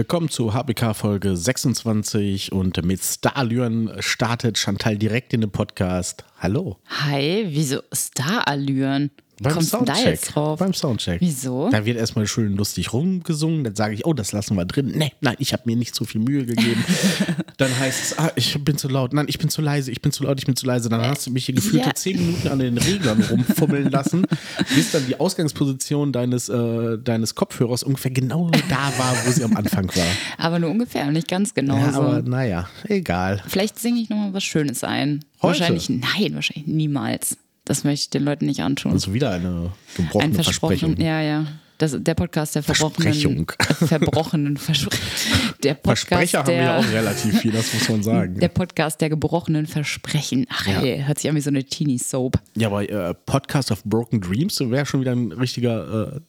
Willkommen zu HBK Folge 26 und mit Starallüren startet Chantal direkt in den Podcast. Hallo. Hi, wieso Starallüren? Beim Kommst du da Soundcheck. jetzt drauf? Beim Soundcheck. Wieso? Da wird erstmal schön lustig rumgesungen. Dann sage ich, oh, das lassen wir drin. Nee, nein, ich habe mir nicht so viel Mühe gegeben. dann heißt es, ah, ich bin zu laut. Nein, ich bin zu leise. Ich bin zu laut. Ich bin zu leise. Dann hast du mich hier gefühlte ja. zehn Minuten an den Reglern rumfummeln lassen, bis dann die Ausgangsposition deines, äh, deines Kopfhörers ungefähr genau da war, wo sie am Anfang war. Aber nur ungefähr, nicht ganz genau Ja, so. aber naja, egal. Vielleicht singe ich nochmal was Schönes ein. Heute? Wahrscheinlich, nein, wahrscheinlich niemals. Das möchte ich den Leuten nicht antun. Also wieder eine gebrochene Ein Versprechung. Versprochen, ja, ja. Das, der Podcast der verbrochenen, Versprechung. äh, verbrochenen Verspre der Podcast Versprecher haben wir ja auch relativ viel, das muss man sagen. der Podcast der gebrochenen Versprechen. Ach, Ja. ey, hört sich an wie so eine Teenie-Soap. Ja, aber äh, Podcast of Broken Dreams wäre schon wieder ein richtiger äh,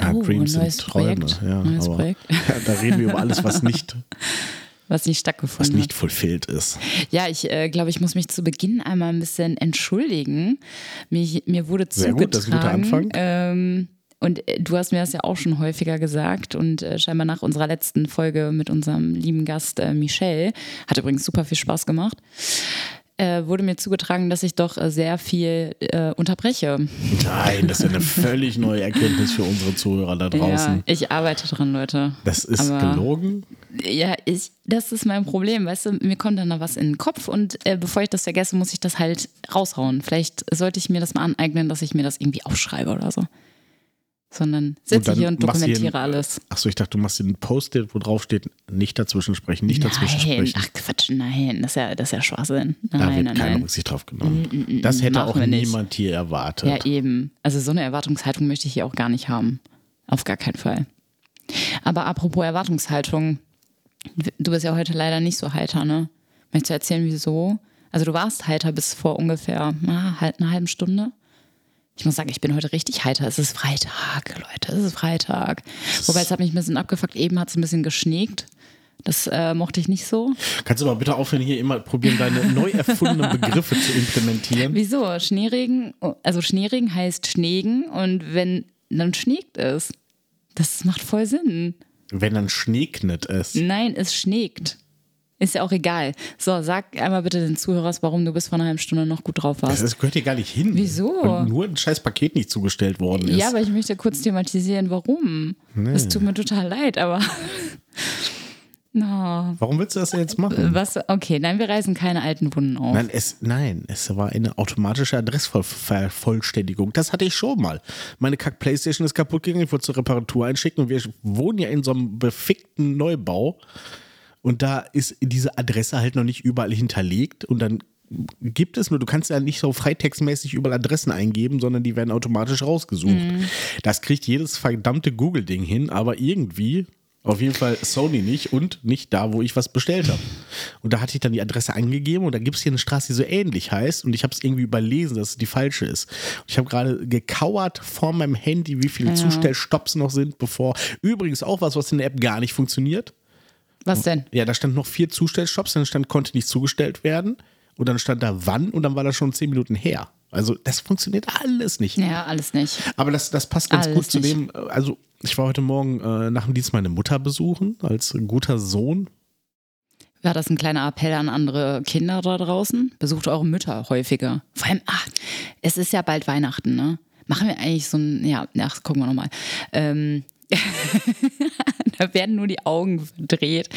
ja, Oh, Dreams ein neues Träume. Projekt. Ja, Neues aber, Projekt. Ja, da reden wir über alles, was nicht, Was nicht was stattgefunden nicht hat. fulfilled ist. Ja, ich äh, glaube, ich muss mich zu Beginn einmal ein bisschen entschuldigen. Mir, mir wurde Sehr zugetragen. gut, das ist ein guter Anfang. Ähm, und äh, du hast mir das ja auch schon häufiger gesagt und äh, scheinbar nach unserer letzten Folge mit unserem lieben Gast äh, Michelle, hat übrigens super viel Spaß gemacht, äh, wurde mir zugetragen, dass ich doch äh, sehr viel äh, unterbreche. Nein, das ist eine völlig neue Erkenntnis für unsere Zuhörer da draußen. Ja, ich arbeite dran, Leute. Das ist Aber- gelogen. Ja, ich, das ist mein Problem. Weißt du, mir kommt dann da was in den Kopf und äh, bevor ich das vergesse, muss ich das halt raushauen. Vielleicht sollte ich mir das mal aneignen, dass ich mir das irgendwie aufschreibe oder so. Sondern sitze hier und dokumentiere alles. Achso, ich dachte, du machst dir ein Post-it, wo drauf steht, nicht dazwischen sprechen, nicht dazwischen Nein, sprechen. ach Quatsch, nein, das ist ja, das ist ja Schwachsinn. da Nein, wird nein, keine nein. Rücksicht drauf genommen. Das hätte machen auch wir nicht. niemand hier erwartet. Ja, eben. Also so eine Erwartungshaltung möchte ich hier auch gar nicht haben. Auf gar keinen Fall. Aber apropos Erwartungshaltung, du bist ja heute leider nicht so heiter, ne? Möchtest du erzählen, wieso? Also du warst heiter bis vor ungefähr na, halt einer halben Stunde. Ich muss sagen, ich bin heute richtig heiter. Es ist Freitag, Leute. Es ist Freitag. Wobei es hat mich ein bisschen abgefuckt. Eben hat es ein bisschen geschneegt. Das äh, mochte ich nicht so. Kannst du mal bitte aufhören, hier immer probieren, deine neu erfundenen Begriffe zu implementieren? Wieso? Schneeregen, also Schneeregen heißt Schneegen und wenn dann schneegt es. Das macht voll Sinn. Wenn dann schneeknet es. Nein, es schneegt. Ist ja auch egal. So, sag einmal bitte den Zuhörern, warum du bis vor einer halben Stunde noch gut drauf warst. Das gehört hier gar nicht hin. Wieso? Und nur ein scheiß Paket nicht zugestellt worden ist. Ja, aber ich möchte kurz thematisieren, warum. Es tut mir total leid, aber. No. Warum willst du das denn jetzt machen? Was? Okay, nein, wir reißen keine alten Wunden auf. Nein es, nein, es war eine automatische Adressvervollständigung. Das hatte ich schon mal. Meine Kack-Playstation ist kaputt gegangen, ich wollte zur Reparatur einschicken und wir wohnen ja in so einem befickten Neubau. Und da ist diese Adresse halt noch nicht überall hinterlegt und dann gibt es nur, du kannst ja nicht so freitextmäßig überall Adressen eingeben, sondern die werden automatisch rausgesucht. Das kriegt jedes verdammte Google-Ding hin, aber irgendwie, auf jeden Fall Sony nicht und nicht da, wo ich was bestellt habe. Und da hatte ich dann die Adresse angegeben und da gibt es hier eine Straße, die so ähnlich heißt und ich habe es irgendwie überlesen, dass es die falsche ist. Und ich habe gerade gekauert vor meinem Handy, wie viele Zustellstopps noch sind, bevor. Übrigens auch was, was in der App gar nicht funktioniert. Was denn? Ja, da stand noch vier Zustellstops, dann stand, konnte nicht zugestellt werden. Und dann stand da wann und dann war das schon zehn Minuten her. Also das funktioniert alles nicht. Ja, alles nicht. Aber das, das passt ganz Alles gut zu dem, äh, also ich war heute Morgen äh, nach dem Dienst meine Mutter besuchen, als guter Sohn. War das ein kleiner Appell an andere Kinder da draußen? Besucht eure Mütter häufiger. Vor allem, ach, es ist ja bald Weihnachten, ne? Machen wir eigentlich so ein, ja, ach, gucken wir nochmal. Ähm, da werden nur die Augen verdreht.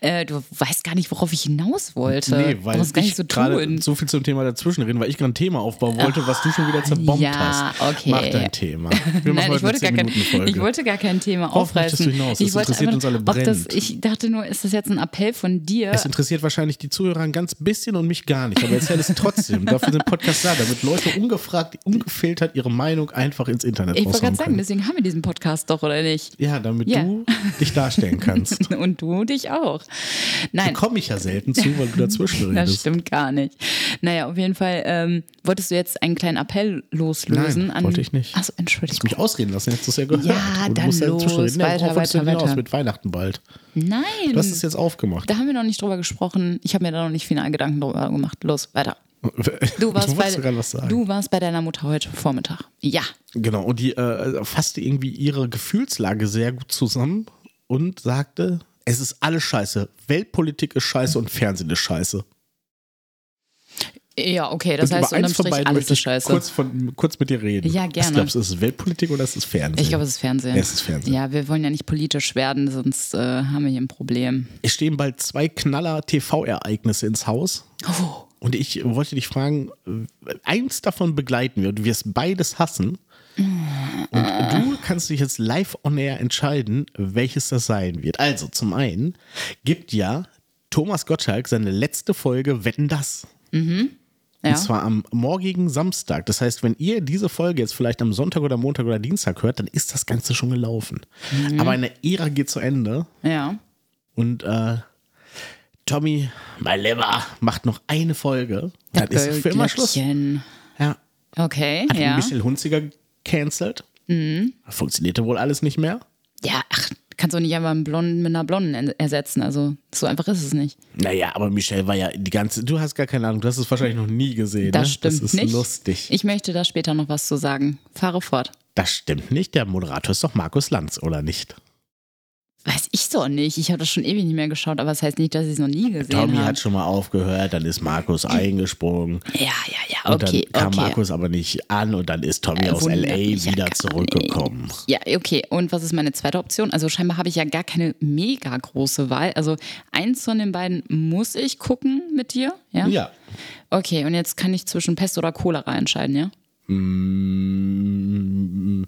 Äh, du weißt gar nicht, worauf ich hinaus wollte. Nee, weil du brauchst gar ich nicht so gerade tun. so viel zum Thema dazwischen reden, weil ich gerade ein Thema aufbauen wollte, was du schon wieder zerbombt ja, hast. okay. Mach dein Thema. Wir Nein, ich wollte, gar kein, 10-Minuten-Folge. ich wollte gar kein Thema Worauf aufreißen. du hinaus? Ich Das wollte interessiert uns alle ob das. Ich dachte nur, ist das jetzt ein Appell von dir? Es interessiert wahrscheinlich die Zuhörer ein ganz bisschen und mich gar nicht, aber erzähl es trotzdem. Dafür sind Podcasts da, damit Leute ungefragt, ungefiltert ihre Meinung einfach ins Internet ich wollte gerade sagen, können. deswegen haben wir diesen Podcast doch, oder nicht? Ja, damit Ja. du dich darstellen kannst. Und du dich auch. Da Nein, komme ich ja selten zu, weil du dazwischen das redest. stimmt gar nicht. Naja, auf jeden Fall ähm, wolltest du jetzt einen kleinen Appell loslösen. Nein, an, wollte ich nicht. Achso, Entschuldigung. mich ausreden lassen, hättest du es ja gehört. Ja, du dann musst los, weiter, wolltest du weiter, denn hinaus weiter. mit Weihnachten bald. Nein, Du hast es jetzt aufgemacht. da haben wir noch nicht drüber gesprochen. Ich habe mir da noch nicht final Gedanken drüber gemacht. Los, weiter. Du warst, du bei, sogar was sagen. du warst bei deiner Mutter heute Vormittag. Ja. Genau, und die äh, fasste irgendwie ihre Gefühlslage sehr gut zusammen und sagte, es ist alles scheiße. Weltpolitik ist scheiße und Fernsehen ist scheiße. Ja, okay, das und heißt über eins von beiden alles möchte ich scheiße. kurz, von, kurz mit dir reden. Ja, gerne. Was glaubst du, ist es Weltpolitik oder ist es Fernsehen? Ich glaube, es ist Fernsehen. Ja, es ist Fernsehen. Ja, wir wollen ja nicht politisch werden, sonst äh, haben wir hier ein Problem. Es stehen bald zwei Knaller TV-Ereignisse ins Haus. Oh. Und ich wollte dich fragen, äh, eins davon begleiten wir und du wirst beides hassen. Und du kannst dich jetzt live on air entscheiden, welches das sein wird. Also zum einen gibt ja Thomas Gottschalk seine letzte Folge Wetten das. Ja. Und zwar am morgigen Samstag. Das heißt, wenn ihr diese Folge jetzt vielleicht am Sonntag oder Montag oder Dienstag hört, dann ist das Ganze schon gelaufen. Mhm. Aber eine Ära geht zu Ende. ja. Und äh, Tommy, mein Lieber, macht noch eine Folge. Dann ist für immer Schluss. Ja. Okay, Hat ja. Mhm. Michel Hunziger gecancelt. Funktionierte wohl alles nicht mehr. Ja, ach, kannst du nicht einfach einen Blonden mit einer Blonden en- ersetzen. Also, so einfach ist es nicht. Naja, aber Michelle war ja die ganze. Du hast gar keine Ahnung, du hast es wahrscheinlich noch nie gesehen. Das ne? stimmt Das ist nicht. lustig. Ich möchte da später noch was zu sagen. Fahre fort. das stimmt nicht. Der Moderator ist doch Markus Lanz, oder nicht? Weiß ich so nicht. Ich habe das schon ewig nicht mehr geschaut, aber das heißt nicht, dass ich es noch nie gesehen Tommy habe. hat schon mal aufgehört, dann ist Markus eingesprungen. Ja, ja, ja, Und okay, dann kam okay. Markus aber nicht an und dann ist Tommy Äh, aus LA mich ja wieder gar zurückgekommen. Ja, okay. Und was ist meine zweite Option? Also scheinbar habe ich ja gar keine mega große Wahl. Also eins von den beiden muss ich gucken mit dir, ja? Ja. Okay, und jetzt kann ich zwischen Pest oder Cholera entscheiden, ja? Mm,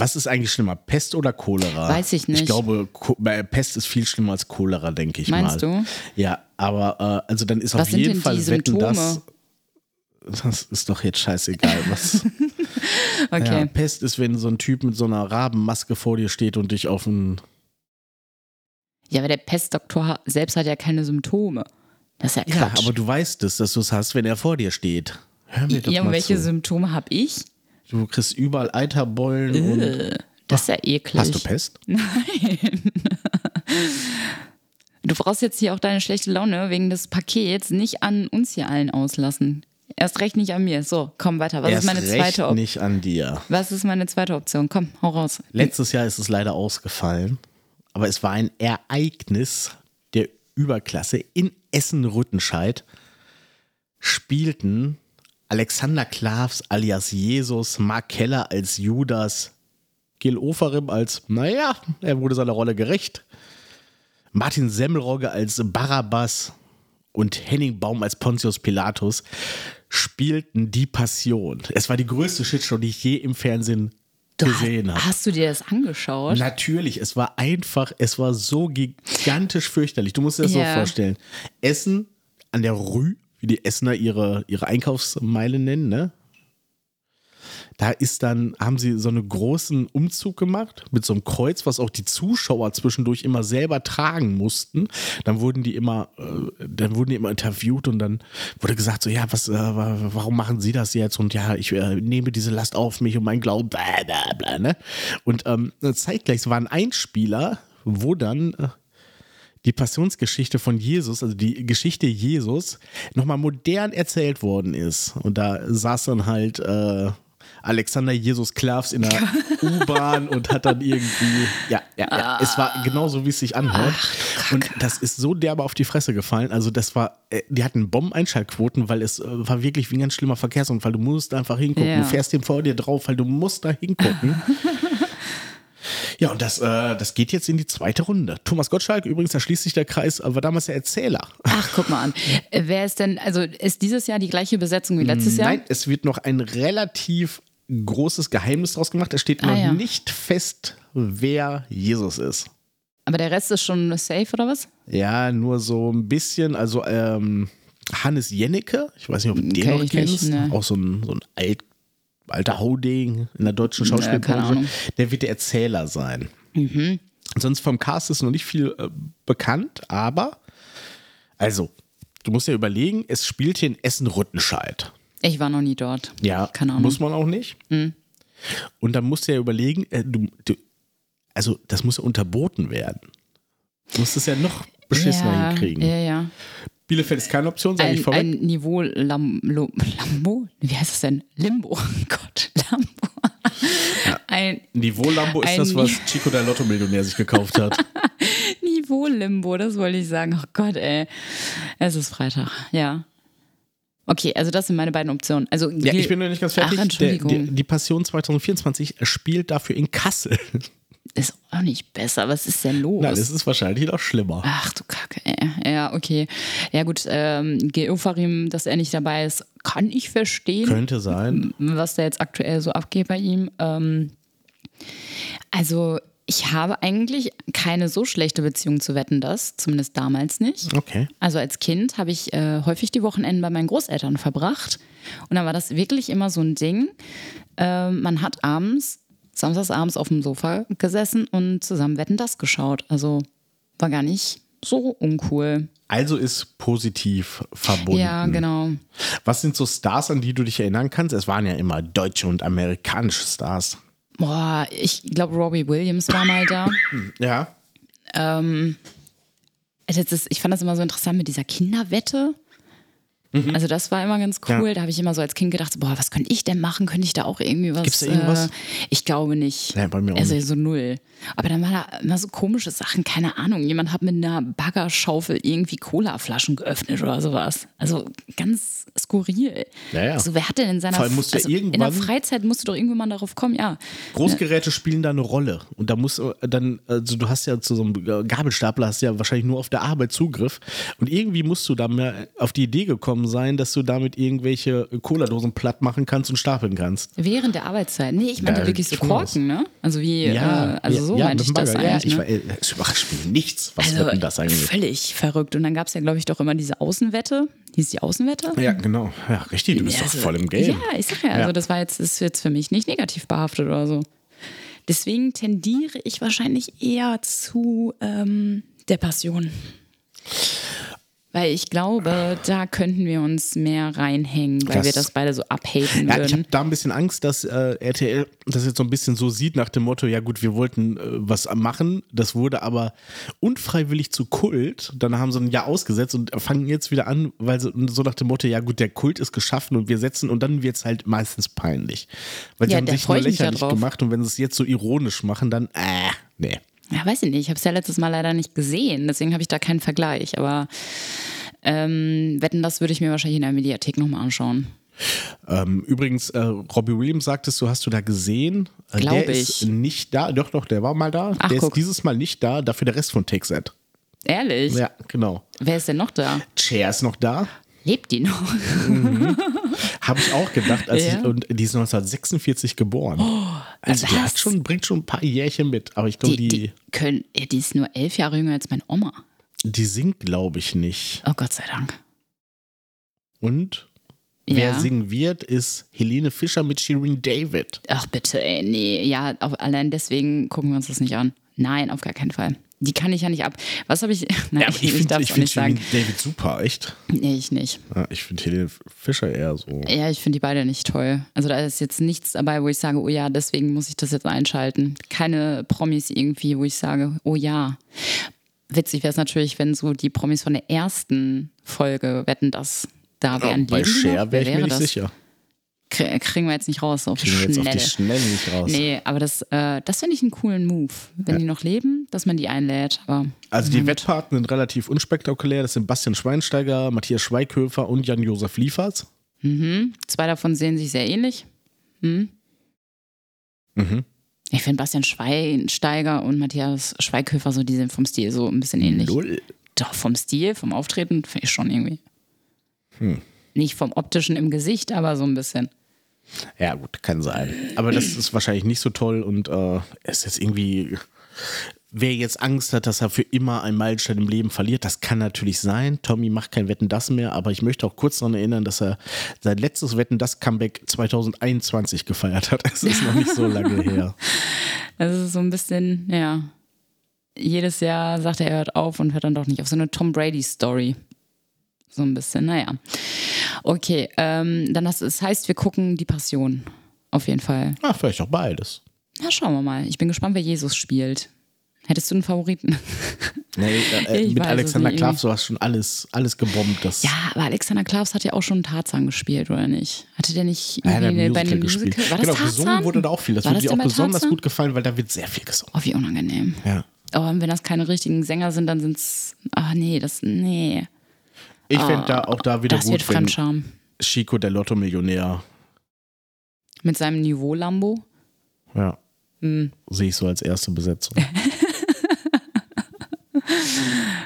Was ist eigentlich schlimmer, Pest oder Cholera? Weiß ich nicht. Ich glaube, äh, Pest ist viel schlimmer als Cholera, denke ich Meinst mal. du? Ja, aber äh, also dann ist Was auf jeden Fall Wetten das. Symptome? Das ist doch jetzt scheißegal. Was, Okay. ja, Pest ist, wenn so ein Typ mit so einer Rabenmaske vor dir steht und dich auf ein. Ja, aber der Pestdoktor selbst hat ja keine Symptome. Das ist ja Ja, Quatsch. aber du weißt es, dass du es hast, wenn er vor dir steht. Hör mir doch ja, und mal welche zu. Symptome habe ich? Du kriegst überall Eiterbeulen und. Äh, Das ist ja eklig. Hast du Pest? Du brauchst jetzt hier auch deine schlechte Laune wegen des Pakets nicht an uns hier allen auslassen. Erst recht nicht an mir. So, komm weiter. Was Erst ist meine recht zweite Option? nicht an dir. Was ist meine zweite Option? Komm, hau raus. Letztes Jahr ist es leider ausgefallen, aber es war ein Ereignis der Überklasse. In Essen-Rüttenscheid spielten Alexander Klavs alias Jesus, Mark Keller als Judas, Gil Oferim als, naja, er wurde seiner Rolle gerecht, Martin Semmelrogge als Barabbas und Henning Baum als Pontius Pilatus spielten die Passion. Es war die größte Shitshow, die ich je im Fernsehen gesehen habe. Hast du dir das angeschaut? Natürlich, es war einfach, es war so gigantisch fürchterlich. Du musst dir das Ja. so vorstellen. Essen an der Rue, wie die Essener ihre, ihre Einkaufsmeile nennen, ne? Da ist dann, haben sie so einen großen Umzug gemacht mit so einem Kreuz, was auch die Zuschauer zwischendurch immer selber tragen mussten. Dann wurden die immer, äh, dann wurden die immer interviewt und dann wurde gesagt so, ja, was, äh, wa- warum machen Sie das jetzt? Und ja, ich äh, nehme diese Last auf mich und mein Glauben, bla bla bla, ne? Und ähm, zeitgleich war ein Einspieler, wo dann die Passionsgeschichte von Jesus, also die Geschichte Jesus, nochmal modern erzählt worden ist. Und da saß dann halt äh, Alexander Jesus Klavs in der U-Bahn und hat dann irgendwie, ja, ja, ja, es war genauso, wie es sich anhört. und das ist so derbe auf die Fresse gefallen. Also das war, äh, die hatten Bombeneinschaltquoten, weil es äh, war wirklich wie ein ganz schlimmer Verkehrsunfall. Du musst einfach hingucken. Ja. Du fährst dem vor dir drauf, weil du musst da hingucken. Ja, und das, äh, das geht jetzt in die zweite Runde. Thomas Gottschalk, übrigens, da schließt sich der Kreis, war damals der Erzähler. Ach, guck mal an. Wer ist denn, also ist dieses Jahr die gleiche Besetzung wie letztes Jahr? Nein, es wird noch ein relativ großes Geheimnis draus gemacht. Es steht Ah, noch ja. nicht fest, wer Jesus ist. Aber der Rest ist schon safe oder was? Ja, nur so ein bisschen, also ähm, Hannes Jennecke, ich weiß nicht, ob du den Kenn noch ich nicht, kennst, ne. auch so ein, so ein alt, alter Hauding in der deutschen Schauspielbranche. Mhm. der wird der Erzähler sein. Sonst vom Cast ist noch nicht viel äh, bekannt, aber also, du musst ja überlegen, es spielt hier in Essen-Rüttenscheid. Ich war noch nie dort. Ja, Keine Ahnung. Mhm. muss man auch nicht. Und dann musst du ja überlegen, äh, du, du, also das muss ja unterboten werden. Du musst es ja noch beschissener ja, hinkriegen. Ja, ja. Bielefeld ist keine Option, sage ich vorweg. ein Niveau Lam, Lo, Lambo? Wie heißt das denn? Limbo. Gott, Lambo. Ein Niveau-Lambo ist Ein- das, was Chico der Lotto-Millionär sich gekauft hat. Niveau-Limbo, das wollte ich sagen. Oh Gott, ey. Es ist Freitag, ja. Okay, also das sind meine beiden Optionen. Also, Ja, ich bin noch nicht ganz fertig. Ach, der, Entschuldigung. der, die Passion 2024 spielt dafür in Kassel. Ist auch nicht besser. Was ist denn los? Nein, es ist wahrscheinlich noch schlimmer. Ach du Kacke, ey. Ja, okay. Ja gut, ähm, Geofarim, dass er nicht dabei ist, kann ich verstehen. Könnte sein. was da jetzt aktuell so abgeht bei ihm. Ähm, also ich habe eigentlich keine so schlechte Beziehung zu Wetten, das zumindest damals nicht. Okay. Also als Kind habe ich äh, häufig die Wochenenden bei meinen Großeltern verbracht und dann war das wirklich immer so ein Ding. Ähm, man hat abends, samstags abends auf dem Sofa gesessen und zusammen Wetten das geschaut. Also war gar nicht so uncool. Also ist positiv verbunden. Ja, genau. Was sind so Stars, an die du dich erinnern kannst? Es waren ja immer deutsche und amerikanische Stars. Boah, ich glaube, Robbie Williams war mal da. Ja. Das ist, ich fand das immer so interessant mit dieser Kinderwette. Also das war immer ganz cool. Mhm. Ja. Da habe ich immer so als Kind gedacht, boah, was könnte ich denn machen? Könnte ich da auch irgendwie was? Gibt's da irgendwas? Äh, ich glaube nicht. Ja, bei mir auch also nicht. so null. Aber dann war da immer so komische Sachen, keine Ahnung. Jemand hat mit einer Baggerschaufel irgendwie Colaflaschen geöffnet oder sowas. Also ganz skurril. Ja, ja. Also wer hat denn in seiner musst also in der irgendwann- Freizeit musst du doch irgendwann darauf kommen, ja. Großgeräte spielen da eine Rolle. Und da musst du dann, also du hast ja zu so einem Gabelstapler, hast ja wahrscheinlich nur auf der Arbeit Zugriff. Und irgendwie musst du da mehr auf die Idee gekommen sein, dass du damit irgendwelche Cola-Dosen platt machen kannst und stapeln kannst. Während der Arbeitszeit. Nee, ich meinte Ja, wirklich so. Korken, ne? Also wie, äh, also ja, so ja, meinte ich das. Ja, eigentlich. ich ne? war, äh, es überrascht mich nichts, was Also Wetten das eigentlich. völlig verrückt. Und dann gab es ja, glaube ich, doch immer diese Außenwette. Hieß die Außenwette? Ja, genau. Ja, richtig, du bist Also, doch voll im Game. Ja, ich sag ja, also Ja. das war jetzt, ist jetzt für mich nicht negativ behaftet oder so. Deswegen tendiere ich wahrscheinlich eher zu ähm, der Passion. Weil ich glaube, da könnten wir uns mehr reinhängen, weil Das- wir das beide so abhaten Ja, ich würden. habe da ein bisschen Angst, dass äh, RTL das jetzt so ein bisschen so sieht nach dem Motto, ja gut, wir wollten äh, was machen, das wurde aber unfreiwillig zu Kult, dann haben sie ein Jahr ausgesetzt und fangen jetzt wieder an, weil sie so nach dem Motto, ja gut, der Kult ist geschaffen und wir setzen und dann wird es halt meistens peinlich. Weil sie Ja, haben sich nur ich lächerlich gemacht und wenn sie es jetzt so ironisch machen, dann äh, nee. Ja, weiß ich nicht. Ich habe es ja letztes Mal leider nicht gesehen, deswegen habe ich da keinen Vergleich. Aber ähm, wetten, das würde ich mir wahrscheinlich in der Mediathek nochmal anschauen. Ähm, übrigens, äh, Robbie Williams sagtest du, hast du da gesehen? Äh, Glaub der ist ich. nicht da. Doch, doch, der war mal da. Ach, der guck. ist dieses Mal nicht da, dafür der Rest von Take-Set. Ehrlich? Ja, genau. Wer ist denn noch da? Cher ist noch da. Lebt die noch? Habe ich auch gedacht. Als Ja. ich, und die ist 1946 geboren. Also die was? hat schon, bringt schon ein paar Jährchen mit. Aber ich glaube, Die, die, die, können, die ist nur elf Jahre jünger als meine Oma. die singt, glaube ich, nicht. Oh Gott sei Dank. Und wer Ja. singen wird, ist Helene Fischer mit Shirin David. Ach bitte, ey, nee. Ja, auf, allein deswegen gucken wir uns das nicht an. Nein, auf gar keinen Fall. Die kann ich ja nicht ab. Was habe ich. Nein, Ja, ich, ich finde darf ich find nicht sagen. David super, echt. Nee, ich nicht. Ja, ich finde Helene Fischer eher so. Ja, ich finde die beide nicht toll. Also da ist jetzt nichts dabei, wo ich sage, oh ja, deswegen muss ich das jetzt einschalten. Keine Promis irgendwie, wo ich sage, oh ja. Witzig wäre es natürlich, wenn so die Promis von der ersten Folge wetten, dass da wären. Bei Leben die Cher wäre ich mir nicht das? sicher. Krie- Kriegen wir jetzt nicht raus auf die Kriegen wir jetzt auf die Schnelle. Schnelle nicht raus. Nee, aber das, äh, das finde ich einen coolen Move, wenn die noch leben, dass man die einlädt. Aber Also die Wettpaten sind relativ unspektakulär. Das sind Bastian Schweinsteiger, Matthias Schweighöfer und Jan-Josef Liefers. zwei davon sehen sich sehr ähnlich. Hm? Mhm. Ich finde Bastian Schweinsteiger und Matthias Schweighöfer so, die sind vom Stil so ein bisschen ähnlich. Null. Doch, vom Stil, vom Auftreten finde ich schon irgendwie. Hm. Nicht vom optischen im Gesicht, aber so ein bisschen. Ja, gut, kann sein. Aber das ist wahrscheinlich nicht so toll und äh, es ist jetzt irgendwie. Wer jetzt Angst hat, dass er für immer einen Meilenstein im Leben verliert, das kann natürlich sein. Tommy macht kein Wetten das mehr, aber ich möchte auch kurz daran erinnern, dass er sein letztes Wetten das Comeback 2021 gefeiert hat. Es ist noch nicht so lange her. Das ist so ein bisschen, ja. Jedes Jahr sagt er, er hört auf und hört dann doch nicht auf. So eine Tom Brady-Story. So ein bisschen, naja. Okay, ähm, dann das, das heißt, wir gucken die Passion. Auf jeden Fall. Ah, vielleicht auch beides. Ja, schauen wir mal. Ich bin gespannt, wer Jesus spielt. Hättest du einen Favoriten? Nee, äh, Ich mit es Alexander Klavs, du hast schon alles, alles gebombt. Das, Ja, aber Alexander Klavs hat ja auch schon Tarzan gespielt, oder nicht? Hatte der nicht er hat irgendwie ein bei einem Musical Musical? gespielt. War das genau, Tarzan? gesungen wurde da auch viel. Das War würde dir auch besonders Tarzan? gut gefallen, weil da wird sehr viel gesungen. Oh, wie unangenehm. Ja. Oh, und wenn das keine richtigen Sänger sind, dann sind's. Ah, nee, das. Nee. Ich fände da auch da wieder Ah, Das wird gut, wenn Fremdscham. Chico der Lotto-Millionär, Mit seinem Niveau Lambo. ja, Hm. sehe ich so als erste Besetzung.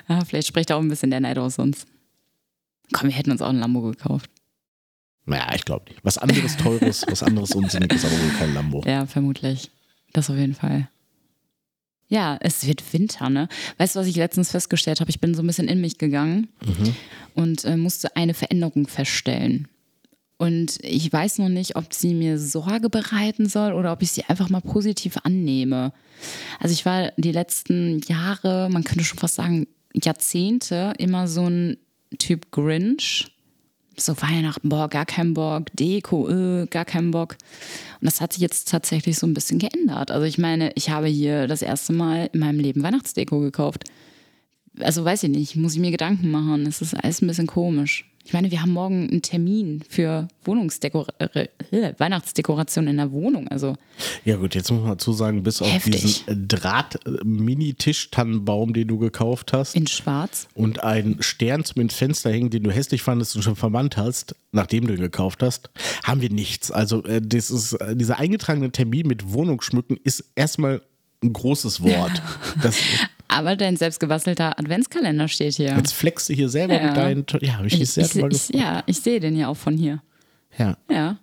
Ah, vielleicht spricht auch ein bisschen der Neid aus uns. Komm, wir hätten uns auch ein Lambo gekauft. naja, ich glaube nicht. Was anderes Teures, was anderes Unsinniges, aber wohl kein Lambo. Ja, vermutlich. Das auf jeden Fall. Ja, es wird Winter, ne? Weißt du, was ich letztens festgestellt habe? Ich bin so ein bisschen in mich gegangen Mhm. und äh, musste eine Veränderung feststellen. Und ich weiß noch nicht, ob sie mir Sorge bereiten soll oder ob ich sie einfach mal positiv annehme. Also ich war die letzten Jahre, man könnte schon fast sagen Jahrzehnte, immer so ein Typ Grinch. So Weihnachten, boah, gar keinen Bock, Deko, äh, gar keinen Bock. Und das hat sich jetzt tatsächlich so ein bisschen geändert. Also ich meine, ich habe hier das erste Mal in meinem Leben Weihnachtsdeko gekauft. Also weiß ich nicht, muss ich mir Gedanken machen. Es ist alles ein bisschen komisch. Ich meine, wir haben morgen einen Termin für Wohnungsdekor äh, Weihnachtsdekoration in der Wohnung. Also Ja gut, jetzt muss man dazu sagen, bis auf Heftig. diesen äh, Draht-Mini-Tisch-Tannenbaum, den du gekauft hast in Schwarz. und einen Stern zum ins Fenster hängen, den du hässlich fandest und schon verbannt hast, nachdem du ihn gekauft hast, haben wir nichts. Also äh, das ist, äh, dieser eingetragene Termin mit Wohnungsschmücken ist erstmal ein großes Wort. Das, Aber dein selbstgebastelter Adventskalender steht hier. jetzt flexst du hier selber Ja. mit deinen... Ja, habe ich, Ich, sehr ich, ich, ja, ich sehe den ja auch von hier. Ja. Ja.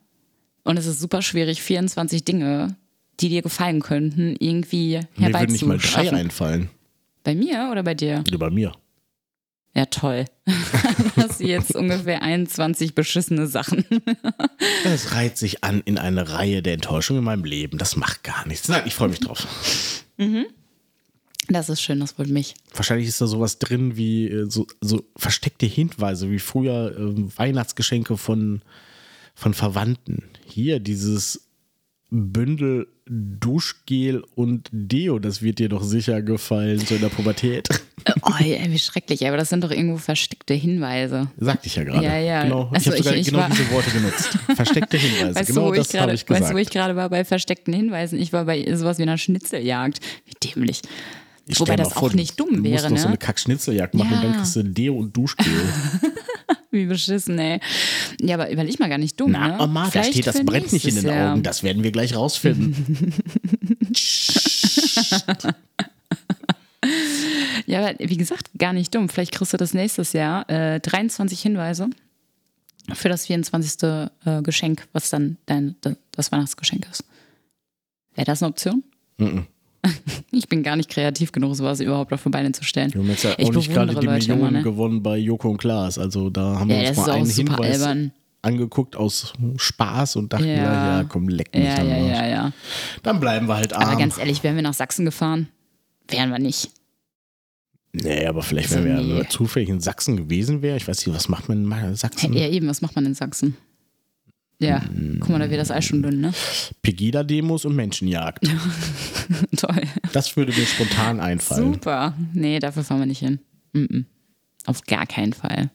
Und es ist super schwierig, 24 Dinge, die dir gefallen könnten, irgendwie Mir würden nicht mal drei einfallen. Bei mir oder bei dir? Oder bei mir. Ja, toll. Hast du jetzt ungefähr 21 beschissene Sachen. Das reiht sich an in eine Reihe der Enttäuschungen in meinem Leben. Das macht gar nichts. Nein, ich freue mich drauf. Das ist schön, das freut mich. Wahrscheinlich ist da sowas drin wie äh, so, so versteckte Hinweise, wie früher ähm, Weihnachtsgeschenke von, von Verwandten. Hier dieses Bündel Duschgel und Deo, das wird dir doch sicher gefallen, so in der Pubertät. Oh, ey, wie schrecklich, aber das sind doch irgendwo versteckte Hinweise. Sagte ich ja gerade. Ja, ja. Genau. Also ich habe sogar ich- genau diese Worte genutzt. Versteckte Hinweise. Weißt, genau du, das habe ich gesagt. weißt du, wo ich gerade war bei versteckten Hinweisen? Ich war bei sowas wie einer Schnitzeljagd. Wie dämlich. Ich Wobei das vor, auch nicht du, dumm du musst wäre, noch so ne? eine Kack-Schnitzeljagd machen und Ja. dann kriegst du Deo und Duschgel. Wie beschissen, ey. Ja, aber überleg mal gar nicht dumm, Na, ne? Oma, da Vielleicht steht, das brennt nicht in den Jahr. Augen. Das werden wir gleich rausfinden. Ja, aber wie gesagt, gar nicht dumm. Vielleicht kriegst du das nächstes Jahr äh, 23 Hinweise für das 24. Äh, Geschenk, was dann dein, das Weihnachtsgeschenk ist. Wäre das eine Option? Mhm. Ich bin gar nicht kreativ genug, sowas überhaupt auf die Beine zu stellen. Wir haben jetzt ja Ich auch nicht gerade die Leute Millionen immer, ne? gewonnen bei Joko und Klaas. Also da haben wir Ja, uns das ist mal einen Hinweis albern. angeguckt aus Spaß und dachten, ja, Ja. ja, komm, leck mich Ja, am ja, ja, ja. Dann bleiben wir halt Aber arm. ganz ehrlich, wären wir nach Sachsen gefahren? Wären wir nicht. nee, aber vielleicht, Also wenn wir nee. nur zufällig in Sachsen gewesen wären, ich weiß nicht, was macht man in Sachsen? Ja, eben, was macht man in Sachsen? Ja, guck mal, da wird das Eis schon dünn, ne? Pegida-Demos und Menschenjagd. Toll. Das würde mir spontan einfallen. Super. Nee, dafür fahren wir nicht hin. Mm -mm. Auf gar keinen Fall.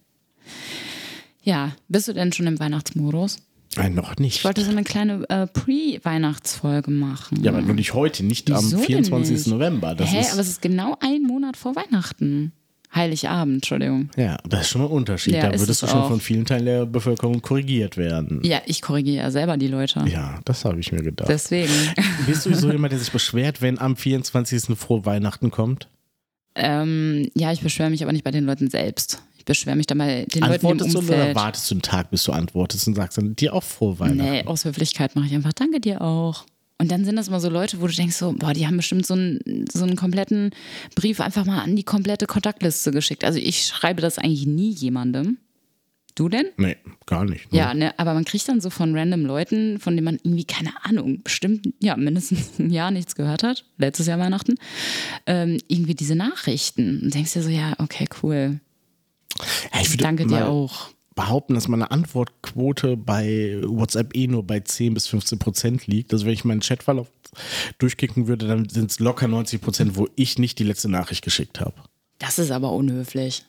Ja, bist du denn schon im Weihnachtsmodus? Nein, noch nicht. Ich wollte so eine kleine äh, Pre-Weihnachtsfolge machen. ja, aber nur nicht heute, nicht am Wieso denn 24. nicht? November. Das Hä, ist, aber es ist genau ein Monat vor Weihnachten. Heiligabend, Entschuldigung. ja, das ist schon mal ein Unterschied. Ja, da würdest du schon auch. von vielen Teilen der Bevölkerung korrigiert werden. Ja, ich korrigiere ja selber die Leute. Ja, das habe ich mir gedacht. Deswegen. Bist du so jemand, der sich beschwert, wenn am 24. frohe Weihnachten kommt? ähm, ja, ich beschwere mich aber nicht bei den Leuten selbst. Ich beschwere mich dann bei den Leuten im du oder Umfeld. wartest du einen Tag, bis du antwortest und sagst dann dir auch frohe Weihnachten? Nee, aus Höflichkeit mache ich einfach Danke dir auch. Und dann sind das immer so Leute, wo du denkst so, boah, die haben bestimmt so einen, so einen kompletten Brief einfach mal an die komplette Kontaktliste geschickt. Also ich schreibe das eigentlich nie jemandem. Du denn? Nee, gar nicht. ne? Ja, ne, aber man kriegt dann so von random Leuten, von denen man irgendwie, keine Ahnung, bestimmt, ja, mindestens ein Jahr nichts gehört hat, letztes Jahr Weihnachten, ähm, irgendwie diese Nachrichten. Und denkst dir so, ja, okay, cool. Ja, Danke mal dir auch. Behaupten, dass meine Antwortquote bei WhatsApp eh nur bei 10 bis 15 Prozent liegt. Also wenn ich meinen Chatverlauf durchkicken würde, dann sind es locker 90 Prozent, wo ich nicht die letzte Nachricht geschickt habe. Das ist aber unhöflich.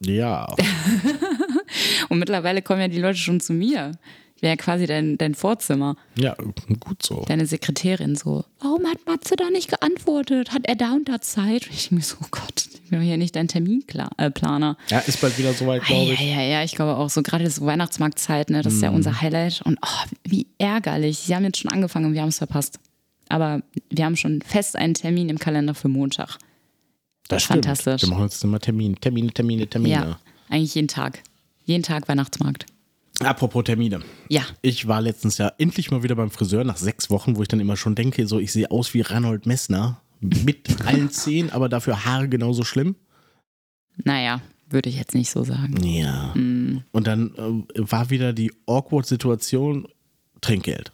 Ja. Und mittlerweile kommen ja die Leute schon zu mir. Wäre ja quasi dein, dein Vorzimmer, Ja, gut so. deine Sekretärin so. Warum hat Matze da nicht geantwortet? Hat er da und da Zeit? Ich mir so, oh Gott, ich bin hier nicht dein Terminplaner. Ja, ist bald wieder soweit, glaube Ja, ich. ja, ja, ich glaube auch so gerade so Weihnachtsmarktzeit, ne, das ist ja unser Highlight. Und oh, wie ärgerlich. Sie haben jetzt schon angefangen und wir haben es verpasst. Aber wir haben schon fest einen Termin im Kalender für Montag. Das stimmt. Fantastisch. Wir machen jetzt immer Termine, Termine, Termine, Termine. Ja, eigentlich jeden Tag. Jeden Tag Weihnachtsmarkt. Apropos Termine. Ja. Ich war letztens ja endlich mal wieder beim Friseur nach sechs Wochen, wo ich dann immer schon denke, so ich sehe aus wie Reinhold Messner. Mit allen Zehen, aber dafür Haare genauso schlimm. Naja, würde ich jetzt nicht so sagen. Ja. Und dann äh, war wieder die awkward Situation Trinkgeld.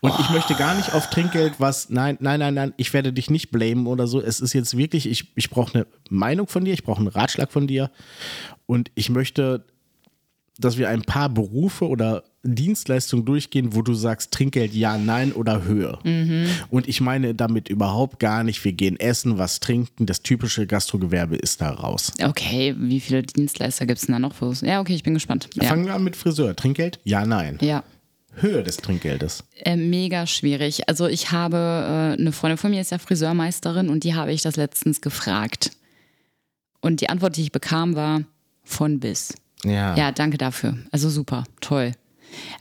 Und ich möchte gar nicht auf Trinkgeld was, nein, nein, nein, nein, ich werde dich nicht blamen oder so. Es ist jetzt wirklich, ich, ich brauche eine Meinung von dir, ich brauche einen Ratschlag von dir und ich möchte, dass wir ein paar Berufe oder Dienstleistungen durchgehen, wo du sagst Trinkgeld ja, nein oder Höhe. Und ich meine damit überhaupt gar nicht, wir gehen essen, was trinken, das typische Gastrogewerbe ist da raus. Okay, wie viele Dienstleister gibt es denn da noch? Es- Ja, okay, ich bin gespannt. Ja, Fangen wir an mit Friseur. Trinkgeld? Ja, nein. ja. Höhe des Trinkgeldes. Äh, mega schwierig. Also ich habe, äh, eine Freundin von mir ist ja Friseurmeisterin und die habe ich das letztens gefragt. Und die Antwort, die ich bekam, war von bis. Ja. Ja, danke dafür. Also super, toll.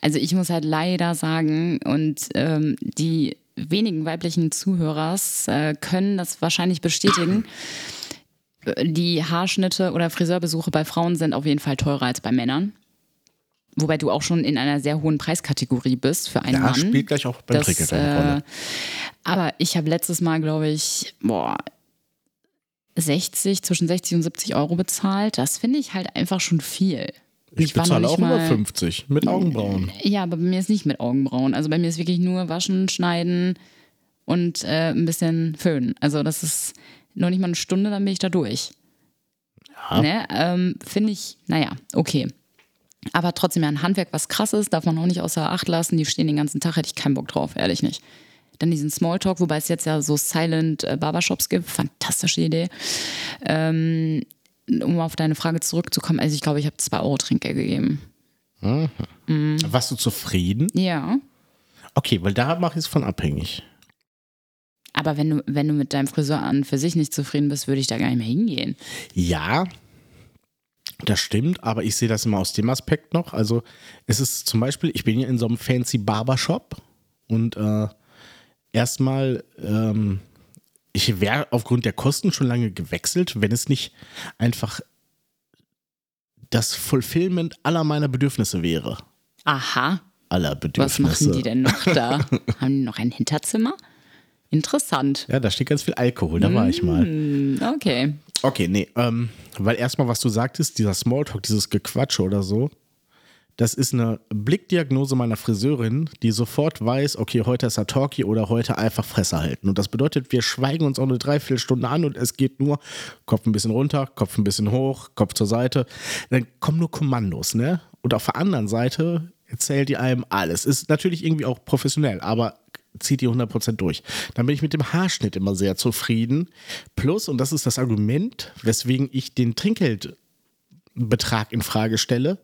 Also ich muss halt leider sagen, und ähm, die wenigen weiblichen Zuhörers äh, können das wahrscheinlich bestätigen. Äh, Die Haarschnitte oder Friseurbesuche bei Frauen sind auf jeden Fall teurer als bei Männern. Wobei du auch schon in einer sehr hohen Preiskategorie bist für einen Ja, Mann. spielt gleich auch beim Das, Trinkgeld eine Rolle. äh, aber ich habe letztes Mal, glaube ich, boah, 60, zwischen 60 und 70 Euro bezahlt. Das finde ich halt einfach schon viel. Ich noch bezahle auch mal- 50 mit Augenbrauen. Ja, aber bei mir ist nicht mit Augenbrauen. Also bei mir ist wirklich nur waschen, schneiden und äh, ein bisschen föhnen. Also das ist noch nicht mal eine Stunde, dann bin ich da durch. Ja. Ne? Ähm, Finde ich, naja, okay. Aber trotzdem ja ein Handwerk, was krass ist, darf man auch nicht außer Acht lassen. Die stehen den ganzen Tag, hätte ich keinen Bock drauf, ehrlich nicht. Dann diesen Smalltalk, wobei es jetzt ja so Silent äh, Barbershops gibt. Fantastische Idee. Ähm, um auf deine Frage zurückzukommen, also ich glaube, ich habe 2 Euro Trinkgeld gegeben. Warst du zufrieden? Ja. Okay, weil da mache ich es von abhängig. Aber wenn du, wenn du mit deinem Friseur an für sich nicht zufrieden bist, würde ich da gar nicht mehr hingehen. Ja, das stimmt, aber ich sehe das immer aus dem Aspekt noch. Also es ist zum Beispiel, ich bin ja in so einem fancy Barbershop und äh, erstmal, ähm, ich wäre aufgrund der Kosten schon lange gewechselt, wenn es nicht einfach das Fulfillment aller meiner Bedürfnisse wäre. Aha. Aller Was Bedürfnisse. machen die denn noch da? Haben die noch ein Hinterzimmer? Interessant. Ja, da steht ganz viel Alkohol, da war ich mal. Hm, Okay. Okay, nee, ähm, weil erstmal, was du sagtest, dieser Smalltalk, dieses Gequatsche oder so, das ist eine Blickdiagnose meiner Friseurin, die sofort weiß, okay, heute ist er Talkie oder heute einfach Fresse halten. Und das bedeutet, wir schweigen uns auch eine Dreiviertelstunde an und es geht nur Kopf ein bisschen runter, Kopf ein bisschen hoch, Kopf zur Seite. Dann kommen nur Kommandos, ne? Und auf der anderen Seite erzählt die einem alles. Ist natürlich irgendwie auch professionell, aber zieht die 100% durch. Dann bin ich mit dem Haarschnitt immer sehr zufrieden. Plus, und das ist das Argument, weswegen ich den Trinkgeldbetrag in Frage stelle,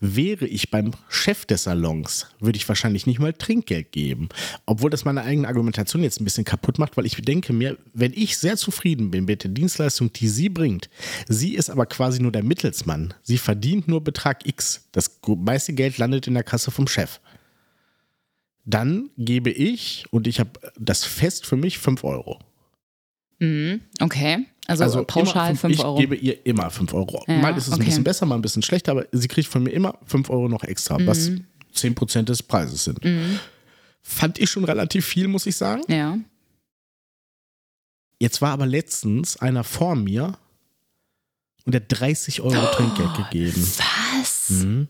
wäre ich beim Chef des Salons, würde ich wahrscheinlich nicht mal Trinkgeld geben. Obwohl das meine eigene Argumentation jetzt ein bisschen kaputt macht, weil ich denke mir, wenn ich sehr zufrieden bin mit der Dienstleistung, die sie bringt, sie ist aber quasi nur der Mittelsmann. Sie verdient nur Betrag X. Das meiste Geld landet in der Kasse vom Chef. Dann gebe ich, und ich habe das fest für mich, 5 Euro. Mhm. Okay. Also, Also pauschal immer 5 ich Euro. gebe ihr immer 5 Euro. Ja, mal ist es okay. ein bisschen besser, mal ein bisschen schlechter, aber sie kriegt von mir immer 5 Euro noch extra, was 10% des Preises sind. Fand ich schon relativ viel, muss ich sagen. Ja. Jetzt war aber letztens einer vor mir und der hat 30 Euro Trinkgeld gegeben. Was? Mhm.